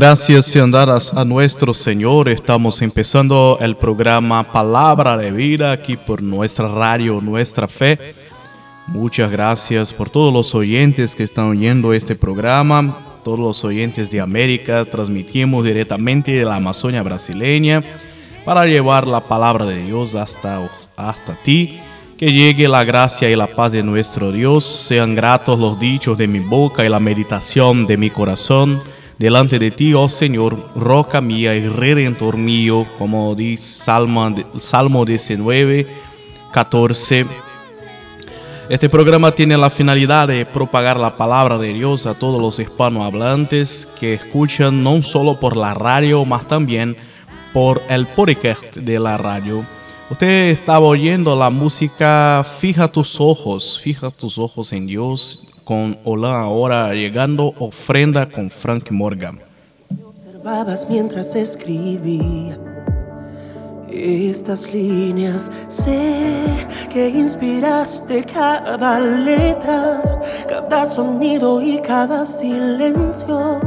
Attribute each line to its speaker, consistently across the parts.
Speaker 1: Gracias sean dadas a nuestro Señor. Estamos empezando el programa Palabra de Vida aquí por nuestra radio, nuestra fe. Muchas gracias por todos los oyentes que están oyendo este programa, todos los oyentes de América. Transmitimos directamente de la Amazonia brasileña para llevar la palabra de Dios hasta, hasta ti. Que llegue la gracia y la paz de nuestro Dios. Sean gratos los dichos de mi boca y la meditación de mi corazón. Delante de ti, oh Señor, roca mía y redentor mío, como dice Salmo, Salmo 19, 14. Este programa tiene la finalidad de propagar la palabra de Dios a todos los hispanohablantes que escuchan no solo por la radio, más también por el podcast de la radio. Usted estaba oyendo la música Fija tus ojos, fija tus ojos en Dios con Hola ahora llegando ofrenda con Frank Morgan.
Speaker 2: observabas mientras escribía estas líneas. Sé que inspiraste cada letra, cada sonido y cada silencio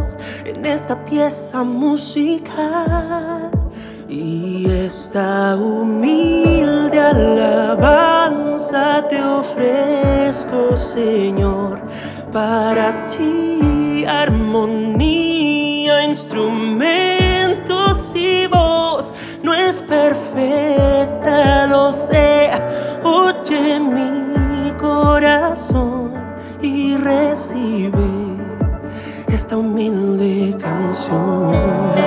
Speaker 2: en esta pieza musical. Y esta humilde alabanza te ofrezco, Señor, para ti armonía, instrumentos y voz. No es perfecta, lo sé. Oye mi corazón y recibe esta humilde canción.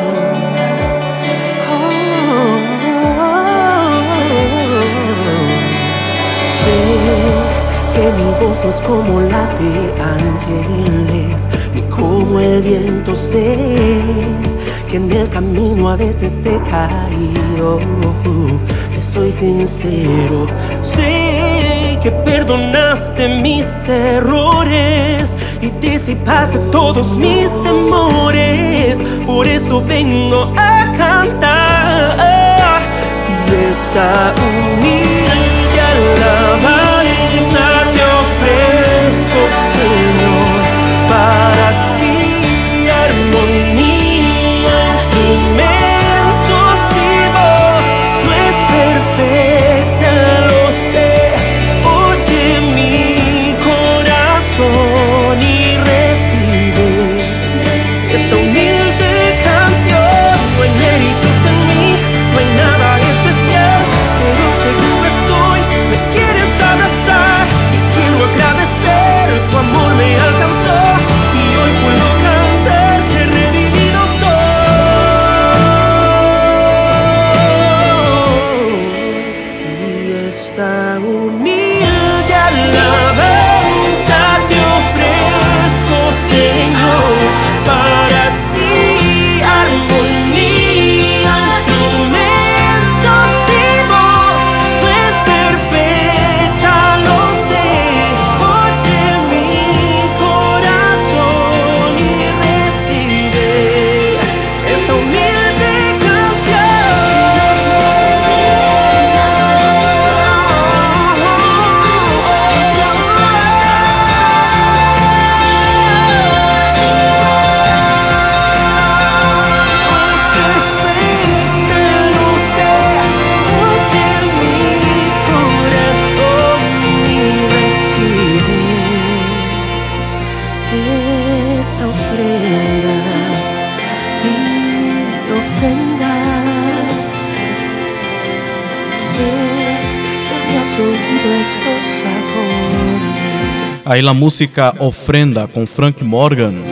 Speaker 2: Voz no es como la de ángeles, ni como el viento. Sé que en el camino a veces he caído. Te soy sincero, sé que perdonaste mis errores y disipaste todos mis temores. Por eso vengo a cantar y esta
Speaker 1: Ahí la música Ofrenda con Frank Morgan,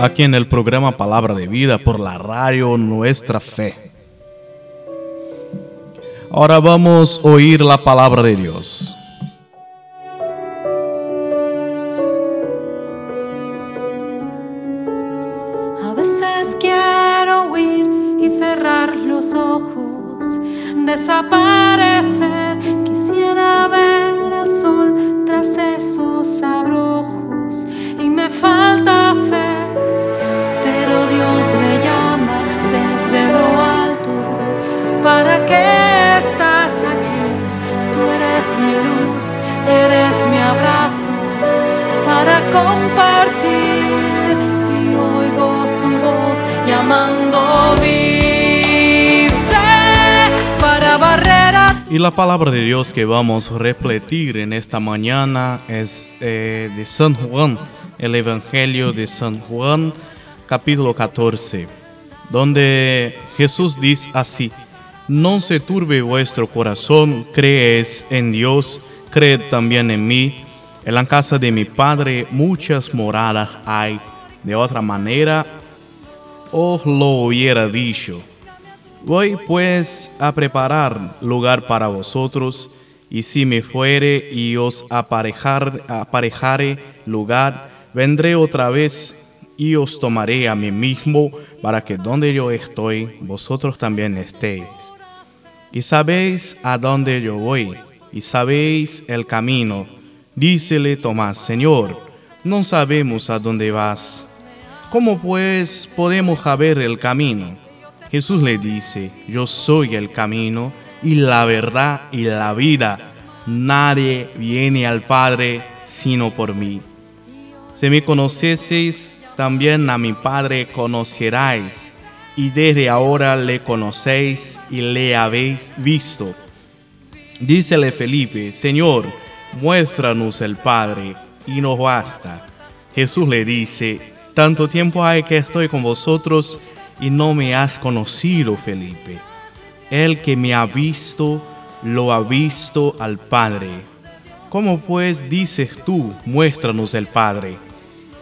Speaker 1: aquí en el programa Palabra de Vida por la radio Nuestra Fe. Ahora vamos a oír la palabra de Dios.
Speaker 3: A veces quiero huir y cerrar los ojos, desaparecer tras esos abrojos y me falta fe, pero Dios me llama desde lo alto. ¿Para qué estás aquí? Tú eres mi luz, eres mi abrazo para compartir y oigo su voz llamando vive para barrera
Speaker 1: Y la palabra de Dios que vamos a repetir en esta mañana es eh, de San Juan, el Evangelio de San Juan, capítulo 14, donde Jesús dice así, no se turbe vuestro corazón, crees en Dios, creed también en mí. En la casa de mi Padre muchas moradas hay, de otra manera os lo hubiera dicho. Voy pues a preparar lugar para vosotros, y si me fuere y os aparejar, aparejare lugar, vendré otra vez y os tomaré a mí mismo, para que donde yo estoy, vosotros también estéis. Y sabéis a dónde yo voy, y sabéis el camino. Dícele Tomás, Señor, no sabemos a dónde vas. ¿Cómo pues podemos saber el camino? Jesús le dice, yo soy el camino y la verdad y la vida. Nadie viene al Padre sino por mí. Si me conocieseis, también a mi Padre conoceráis, y desde ahora le conocéis y le habéis visto. Dícele Felipe, Señor, muéstranos el Padre, y nos basta. Jesús le dice, tanto tiempo hay que estoy con vosotros y no me has conocido, Felipe. El que me ha visto, lo ha visto al Padre. ¿Cómo pues dices tú, muéstranos el Padre?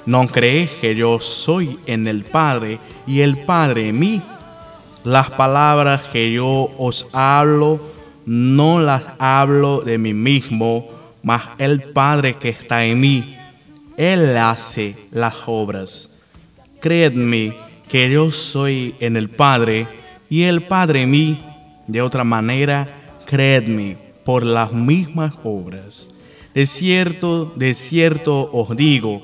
Speaker 1: ¿No crees que yo soy en el Padre y el Padre en mí? Las palabras que yo os hablo, no las hablo de mí mismo, mas el Padre que está en mí, Él hace las obras. Creedme que yo soy en el Padre y el Padre en mí. De otra manera, creedme por las mismas obras. De cierto, de cierto os digo,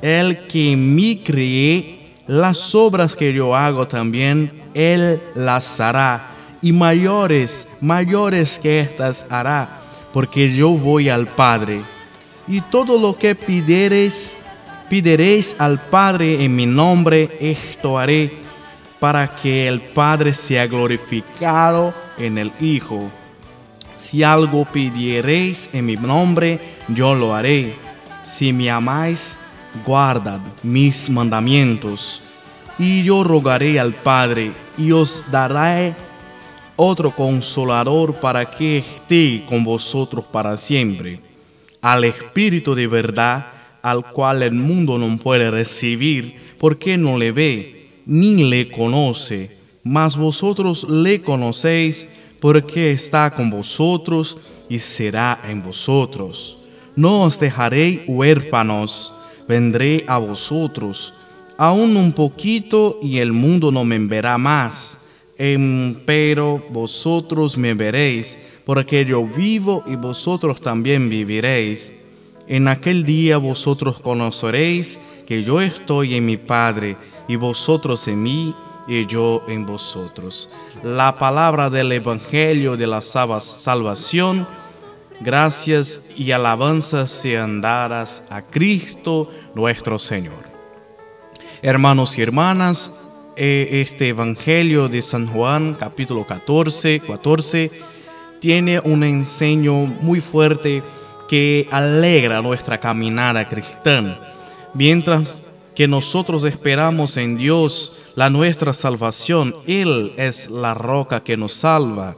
Speaker 1: el que en mí cree, las obras que yo hago también, él las hará. Y mayores, mayores que estas hará, porque yo voy al Padre. Y todo lo que pidiereis, pediréis al Padre en mi nombre, esto haré, para que el Padre sea glorificado en el Hijo. Si algo pidiereis en mi nombre, yo lo haré. Si me amáis, guardad mis mandamientos. Y yo rogaré al Padre, y os daré otro consolador para que esté con vosotros para siempre, al Espíritu de verdad, al cual el mundo no puede recibir, porque no le ve, ni le conoce, mas vosotros le conocéis, porque está con vosotros y será en vosotros. No os dejaré huérfanos, vendré a vosotros. Aún un poquito y el mundo no me verá más. Pero vosotros me veréis, porque yo vivo y vosotros también viviréis. En aquel día vosotros conoceréis que yo estoy en mi Padre, y vosotros en mí, y yo en vosotros. La palabra del Evangelio de la salvación. Gracias y alabanzas sean dadas a Cristo nuestro Señor. Hermanos y hermanas, este Evangelio de San Juan, capítulo 14, 14, tiene un enseño muy fuerte que alegra nuestra caminada cristiana. Mientras que nosotros esperamos en Dios la nuestra salvación, Él es la roca que nos salva.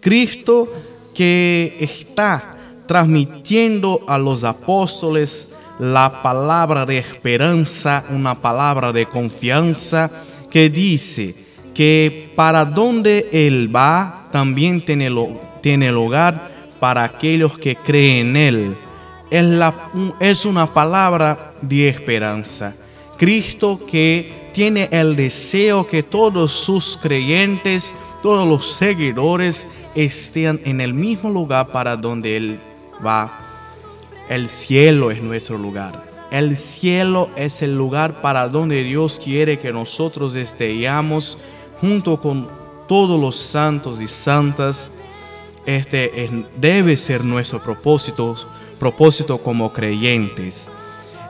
Speaker 1: Cristo que está transmitiendo a los apóstoles la palabra de esperanza, una palabra de confianza que dice que para donde Él va también tiene, lo, tiene lugar para aquellos que creen en Él. Es, una palabra de esperanza. Cristo que tiene el deseo que todos sus creyentes, todos los seguidores estén en el mismo lugar para donde Él va. El cielo es nuestro lugar. El cielo es el lugar para donde Dios quiere que nosotros estemos junto con todos los santos y santas. Este debe ser nuestro propósito, propósito como creyentes.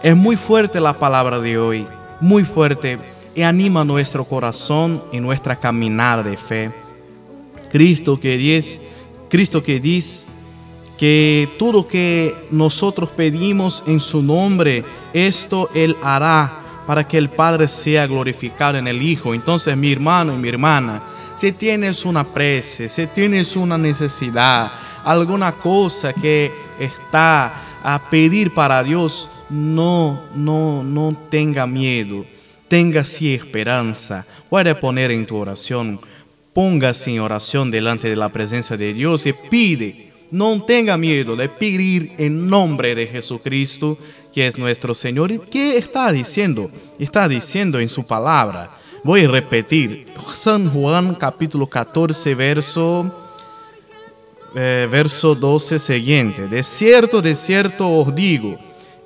Speaker 1: Es muy fuerte la palabra de hoy, muy fuerte y anima nuestro corazón y nuestra caminada de fe. Cristo que dice, Cristo que dice que todo que nosotros pedimos en su nombre, esto Él hará para que el Padre sea glorificado en el Hijo. Entonces, mi hermano y mi hermana, si tienes una prece, si tienes una necesidad, alguna cosa que está a pedir para Dios, no, no, no tenga miedo. Tenga sí esperanza. Puede poner en tu oración. Póngase en oración delante de la presencia de Dios y pide no tenga miedo de pedir en nombre de Jesucristo, que es nuestro Señor. ¿Qué está diciendo? Está diciendo en su palabra. Voy a repetir. San Juan capítulo 14, verso, eh, verso 12 siguiente. De cierto, de cierto os digo,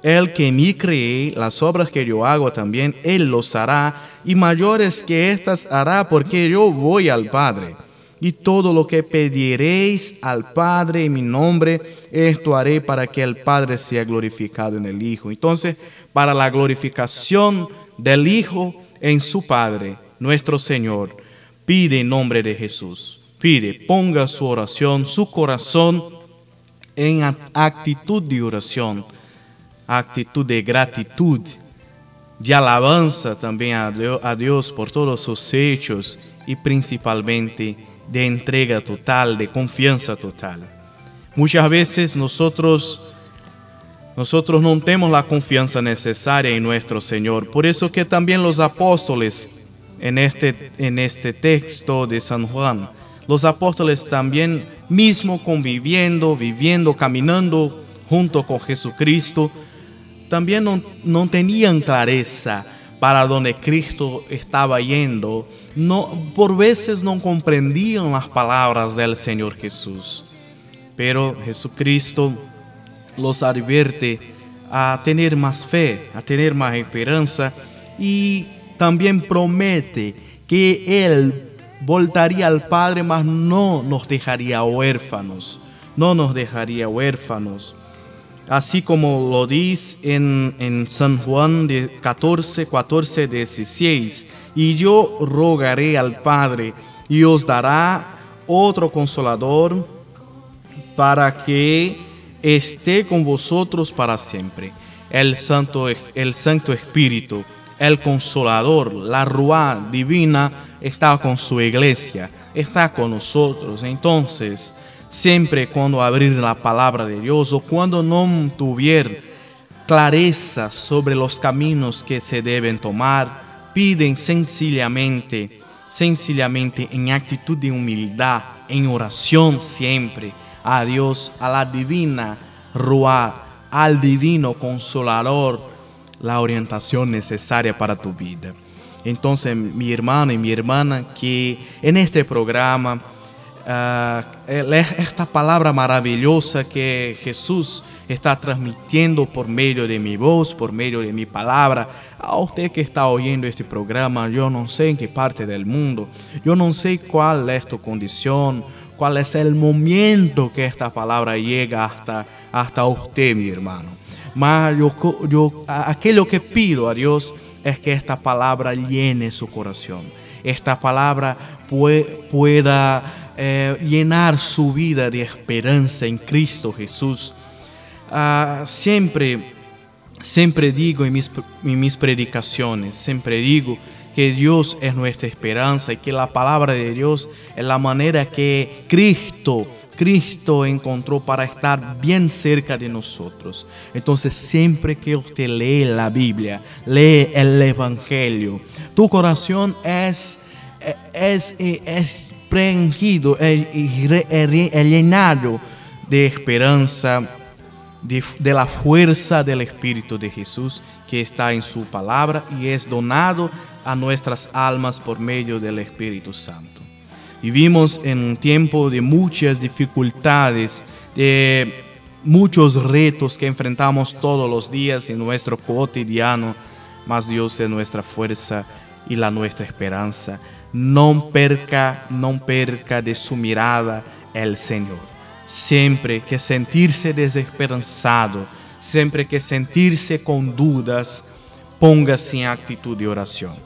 Speaker 1: el que me cree, las obras que yo hago también, él los hará, y mayores que estas hará, porque yo voy al Padre y todo lo que pediréis al Padre en mi nombre, esto haré para que el Padre sea glorificado en el Hijo. Entonces, para la glorificación del Hijo en su Padre, nuestro Señor, pide en nombre de Jesús. Pide, ponga su oración, su corazón en actitud de oración, actitud de gratitud, de alabanza también a Dios por todos sus hechos y principalmente de entrega total, de confianza total. Muchas veces nosotros nosotros no tenemos la confianza necesaria en nuestro Señor. Por eso que también los apóstoles en este, en este texto de San Juan, los apóstoles también mismo conviviendo, viviendo, caminando junto con Jesucristo, también no, tenían clareza para donde Cristo estaba yendo, no, por veces no comprendían las palabras del Señor Jesús. Pero Jesucristo los advierte a tener más fe, a tener más esperanza y también promete que Él voltaría al Padre, mas no nos dejaría huérfanos, no nos dejaría huérfanos así como lo dice en, San Juan de 14, 14, 16. Y yo rogaré al Padre y os dará otro consolador para que esté con vosotros para siempre. El Santo, el Santo Espíritu, el Consolador, la Ruá divina, está con su iglesia, está con nosotros. Entonces, Siempre cuando abrir la palabra de Dios o cuando no tuvier clareza sobre los caminos que se deben tomar, piden sencillamente, sencillamente en actitud de humildad, en oración siempre a Dios, a la divina Ruá, al divino consolador, la orientación necesaria para tu vida. Entonces, mi hermano y mi hermana, que en este programa uh, esta palabra maravillosa que Jesús está transmitiendo por medio de mi voz, por medio de mi palabra. A usted que está oyendo este programa, yo no sé en qué parte del mundo, yo no sé cuál es tu condición, cuál es el momento que esta palabra llega hasta, hasta usted, mi hermano. Mas yo, yo, aquello que pido a Dios es que esta palabra llene su corazón. Esta palabra pueda eh, llenar su vida de esperanza en Cristo Jesús. Ah, siempre, siempre digo en mis, en mis predicaciones, siempre digo que Dios es nuestra esperanza y que la palabra de Dios es la manera que Cristo Cristo encontró para estar bien cerca de nosotros. Entonces siempre que usted lee la Biblia, lee el Evangelio, tu corazón es, es, es y llenado de esperanza, de, la fuerza del Espíritu de Jesús que está en su palabra y es donado a nuestras almas por medio del Espíritu Santo. Vivimos en un tiempo de muchas dificultades, de muchos retos que enfrentamos todos los días en nuestro cotidiano, mas Dios es nuestra fuerza y la nuestra esperanza. No perca, no perca de su mirada el Señor. Sempre que sentir-se desesperançado, sempre que sentir-se com dúvidas, ponga-se em atitude de oração.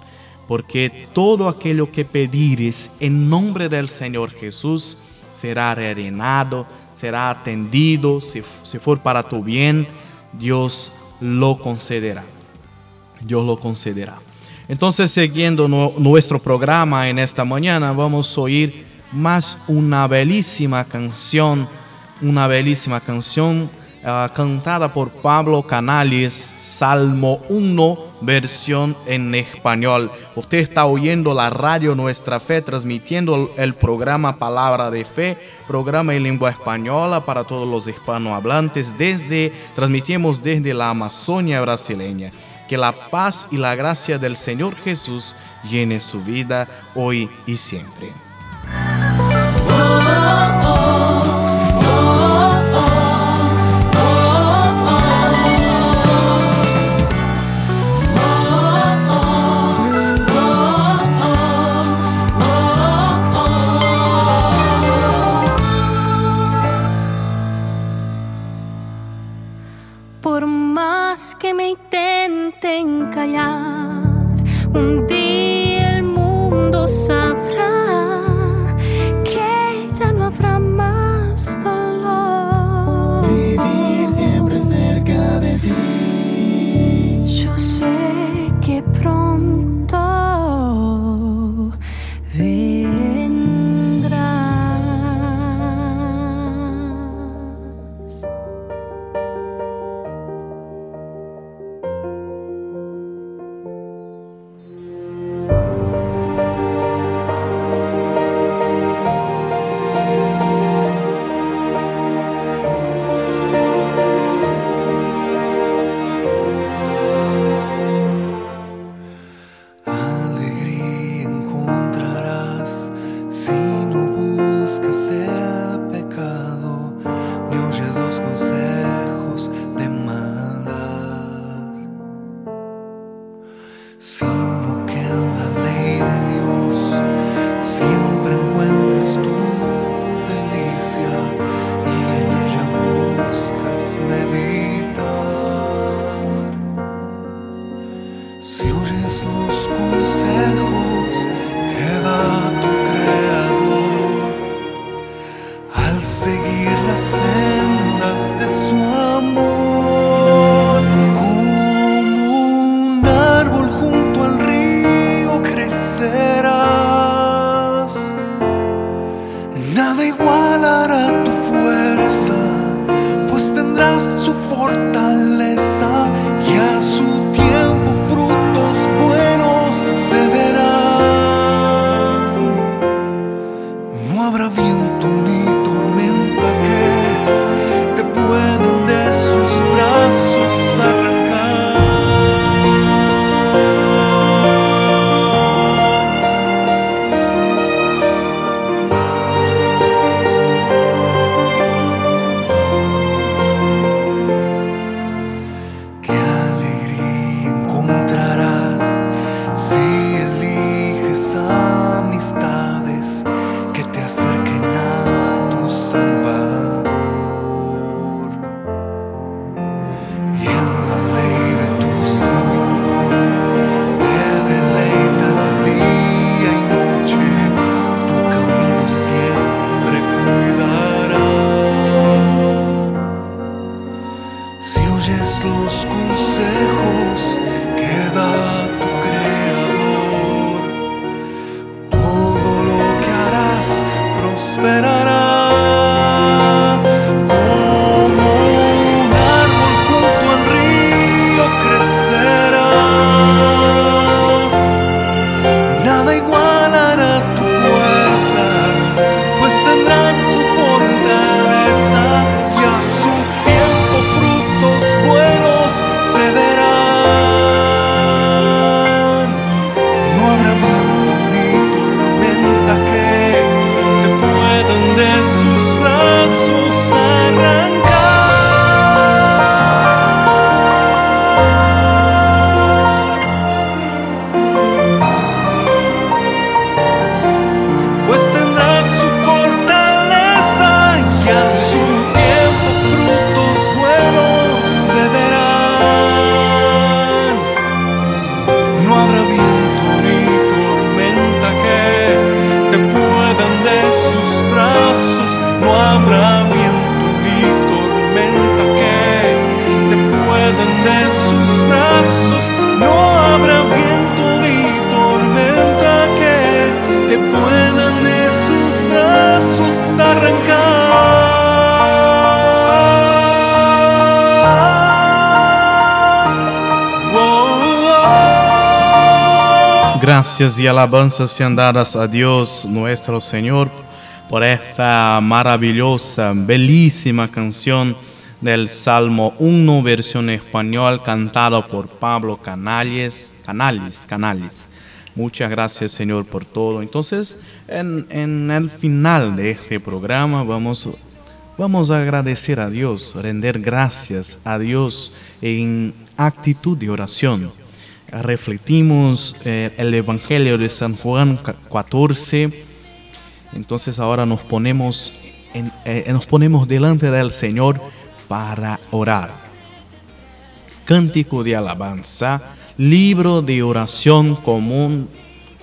Speaker 1: Porque todo aquilo que pedires em nome do Senhor Jesus será reivinado, será atendido, se, se for para tu bem, Deus lo concederá. Deus lo concederá. Então, seguindo no, nosso programa en esta mañana, vamos a oír más una bellísima canción, una bellísima canción uh, cantada por Pablo Canales, Salmo 1, versión en español. Usted está oyendo la radio Nuestra Fe, transmitiendo el programa Palabra de Fe, programa en lengua española para todos los hispanohablantes, desde, transmitimos desde la Amazonia brasileña. Que la paz y la gracia del Señor Jesús llene su vida hoy y siempre.
Speaker 3: Por más que me intenten callar,
Speaker 1: Gracias y alabanzas sean dadas a Dios nuestro Señor por esta maravillosa, bellísima canción del Salmo 1, versión español, cantada por Pablo Canales, Canales, Canales. Muchas gracias Señor por todo. Entonces, en, en el final de este programa vamos, vamos a agradecer a Dios, render gracias a Dios en actitud de oración refletimos eh, el Evangelio de San Juan 14. Entonces ahora nos ponemos, eh, nos ponemos delante del Señor para orar. Cántico de alabanza, libro de oración común,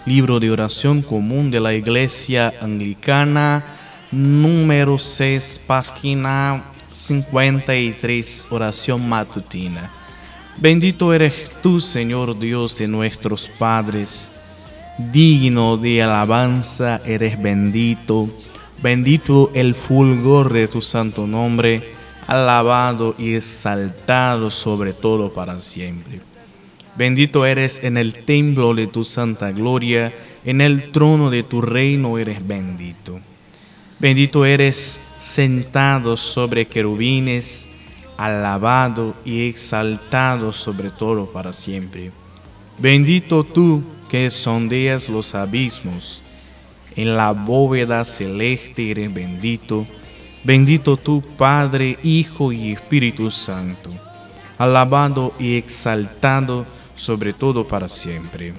Speaker 1: libro de oración común de la Iglesia Anglicana, número 6, página 53, oración matutina. Bendito eres tú, Señor Dios de nuestros padres, digno de alabanza eres bendito, bendito el fulgor de tu santo nombre, alabado y exaltado sobre todo para siempre. Bendito eres en el templo de tu santa gloria, en el trono de tu reino eres bendito. Bendito eres sentado sobre querubines, alabado y exaltado sobre todo para siempre. Bendito tú que sondeas los abismos, en la bóveda celeste eres bendito. Bendito tú, Padre, Hijo y Espíritu Santo, alabado y exaltado sobre todo para siempre.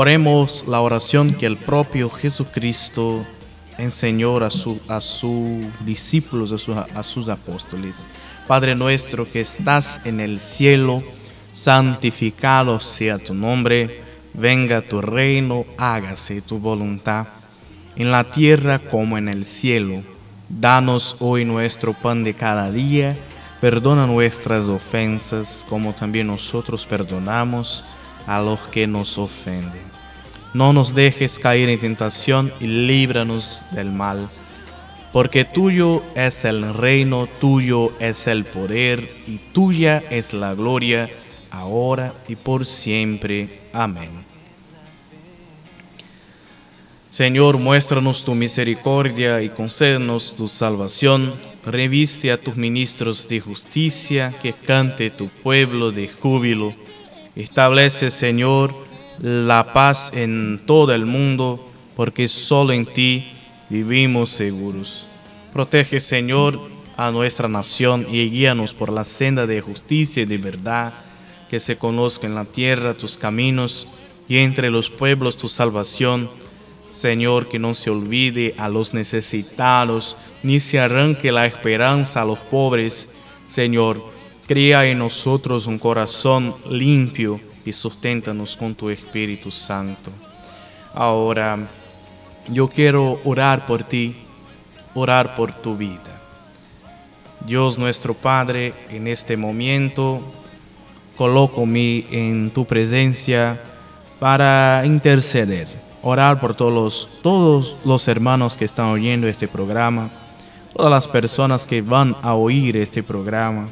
Speaker 1: Oremos la oración que el propio Jesucristo enseñó a, sus discípulos, a, sus apóstoles. Padre nuestro que estás en el cielo, santificado sea tu nombre, venga tu reino, hágase tu voluntad, en la tierra como en el cielo. Danos hoy nuestro pan de cada día, perdona nuestras ofensas como también nosotros perdonamos a los que nos ofenden. No nos dejes caer en tentación y líbranos del mal, porque tuyo es el reino, tuyo es el poder y tuya es la gloria, ahora y por siempre. Amén. Señor, muéstranos tu misericordia y concédenos tu salvación. Reviste a tus ministros de justicia, que cante tu pueblo de júbilo Establece, Señor, la paz en todo el mundo, porque solo en ti vivimos seguros. Protege, Señor, a nuestra nación y guíanos por la senda de justicia y de verdad, que se conozca en la tierra tus caminos y entre los pueblos tu salvación. Señor, que no se olvide a los necesitados, ni se arranque la esperanza a los pobres. Señor, Crea en nosotros un corazón limpio y susténtanos con tu Espíritu Santo. Ahora, yo quiero orar por ti, orar por tu vida. Dios nuestro Padre, en este momento coloco mí en tu presencia para interceder, orar por todos los, todos los hermanos que están oyendo este programa, todas las personas que van a oír este programa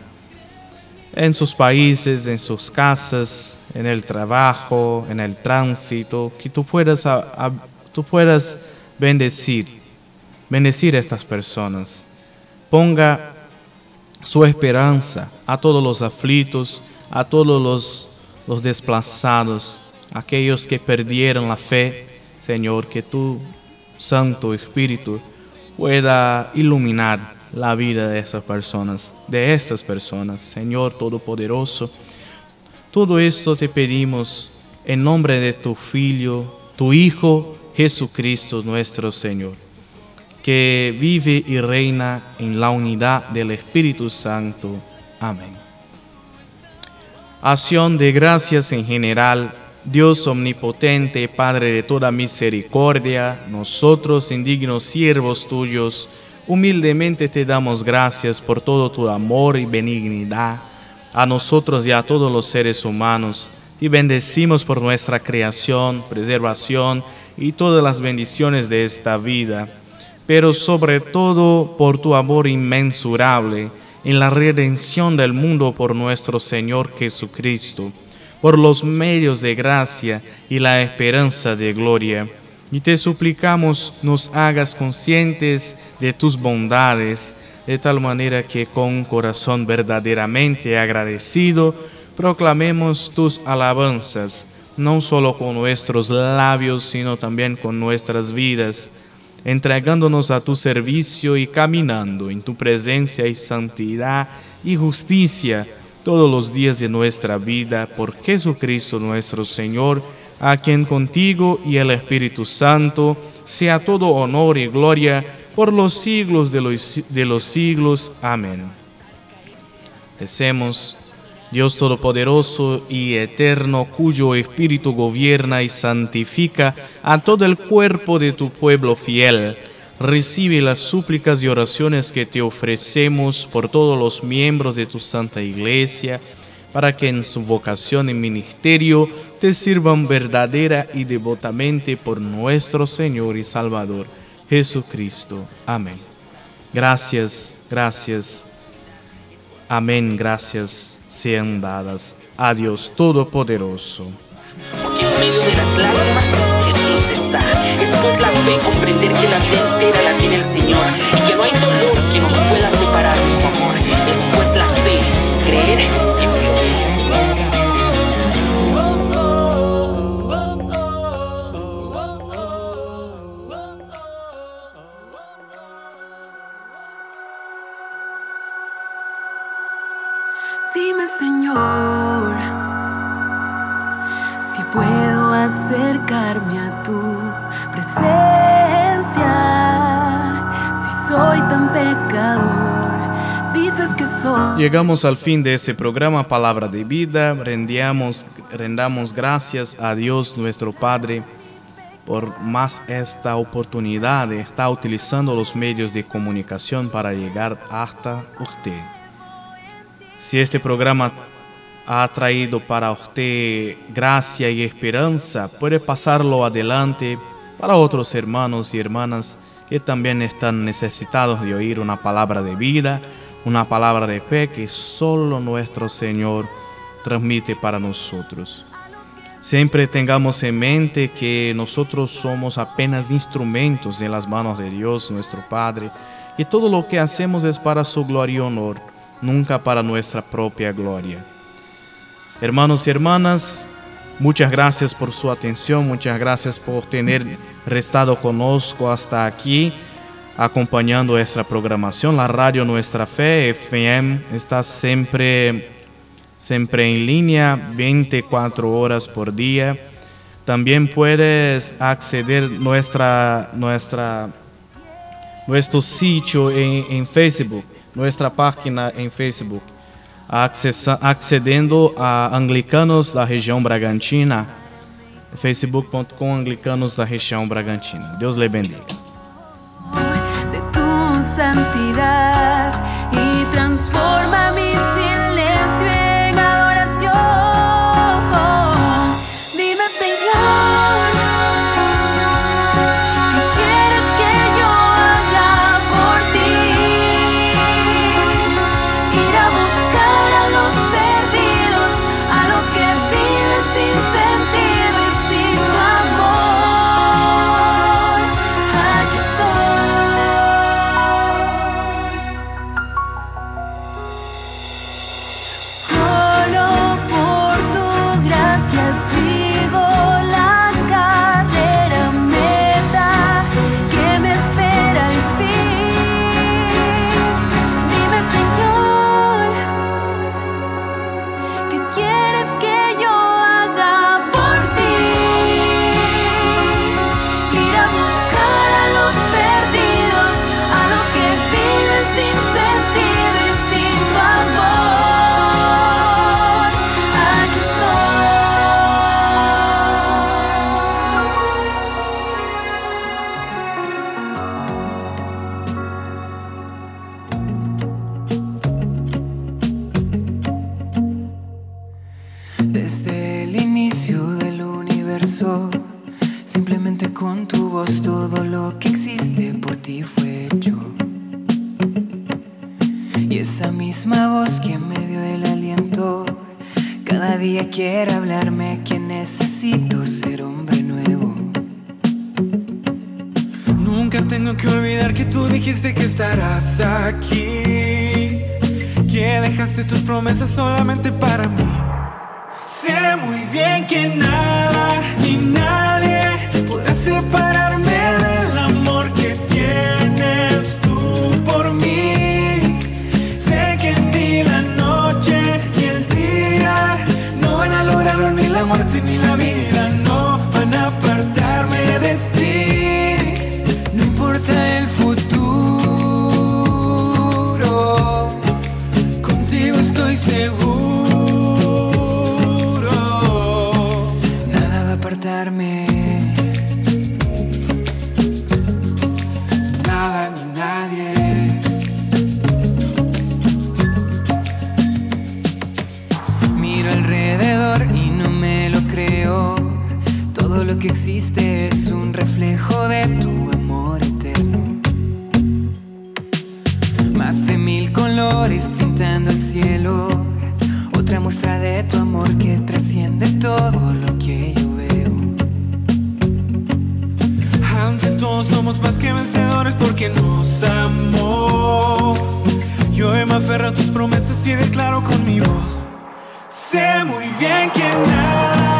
Speaker 1: en sus países, en sus casas, en el trabajo, en el tránsito, que tú puedas, tú puedas bendecir, bendecir a estas personas. Ponga su esperanza a todos los aflitos, a todos los, los desplazados, aquellos que perdieron la fe, Señor, que tu Santo Espíritu pueda iluminar la vida de estas personas, de estas personas, Señor Todopoderoso. Todo esto te pedimos en nombre de tu Hijo, tu Hijo Jesucristo nuestro Señor, que vive y reina en la unidad del Espíritu Santo. Amén. Acción de gracias en general. Dios omnipotente, Padre de toda misericordia, nosotros indignos siervos tuyos, Humildemente te damos gracias por todo tu amor y benignidad a nosotros y a todos los seres humanos. Y bendecimos por nuestra creación, preservación y todas las bendiciones de esta vida, pero sobre todo por tu amor inmensurable en la redención del mundo por nuestro Señor Jesucristo, por los medios de gracia y la esperanza de gloria. Y te suplicamos nos hagas conscientes de tus bondades, de tal manera que con corazón verdaderamente agradecido proclamemos tus alabanzas, no solo con nuestros labios, sino también con nuestras vidas, entregándonos a tu servicio y caminando en tu presencia y santidad y justicia todos los días de nuestra vida por Jesucristo nuestro Señor, a quien contigo y el Espíritu Santo sea todo honor y gloria por los siglos de los, de los siglos. Amén. Decemos, Dios Todopoderoso y Eterno, cuyo Espíritu gobierna y santifica a todo el cuerpo de tu pueblo fiel, recibe las súplicas y oraciones que te ofrecemos por todos los miembros de tu Santa Iglesia, para que en su vocación y ministerio te sirvan verdadera y devotamente por nuestro Señor y Salvador Jesucristo. Amén. Gracias, gracias. Amén, gracias sean dadas a Dios Todopoderoso.
Speaker 4: Porque en medio de las lágrimas Jesús está. Esto es la fe, comprender que la vida entera la tiene el Señor
Speaker 5: a tu presencia, si soy tan pecador, dices que soy.
Speaker 1: Llegamos al fin de este programa Palabra de Vida. Rendamos, rendamos gracias a Dios nuestro Padre por más esta oportunidad estar utilizando los medios de comunicación para llegar hasta usted. Si este programa ha traído para usted gracia y esperanza, puede pasarlo adelante para otros hermanos y hermanas que también están necesitados de oír una palabra de vida, una palabra de fe que solo nuestro Señor transmite para nosotros. Siempre tengamos en mente que nosotros somos apenas instrumentos en las manos de Dios, nuestro Padre, y todo lo que hacemos es para su gloria y honor, nunca para nuestra propia gloria. Hermanos y hermanas, muchas gracias por su atención, muchas gracias por tener restado conosco hasta aquí, acompañando nuestra programación. La radio Nuestra Fe, FM, está siempre, siempre en línea, 24 horas por día. También puedes acceder nuestra, nuestra, nuestro sitio en, en Facebook, nuestra página en Facebook accedendo a Anglicanos da região Bragantina, facebook.com Anglicanos da região Bragantina. Deus lhe bendiga.
Speaker 6: Tú dijiste que estarás aquí. Que dejaste tus promesas solamente para mí. Sé muy bien que nada ni nadie podrá separarme del amor que tienes tú por mí. Sé que ni la noche ni el día no van a lograrlo ni la muerte
Speaker 7: existe es un reflejo de tu amor eterno. Más de mil colores pintando el cielo. Otra muestra de tu amor que trasciende todo lo que yo veo.
Speaker 6: Ante todo somos más que vencedores porque nos amó. Yo me aferro a tus promesas y declaro con mi voz. Sé muy bien que nada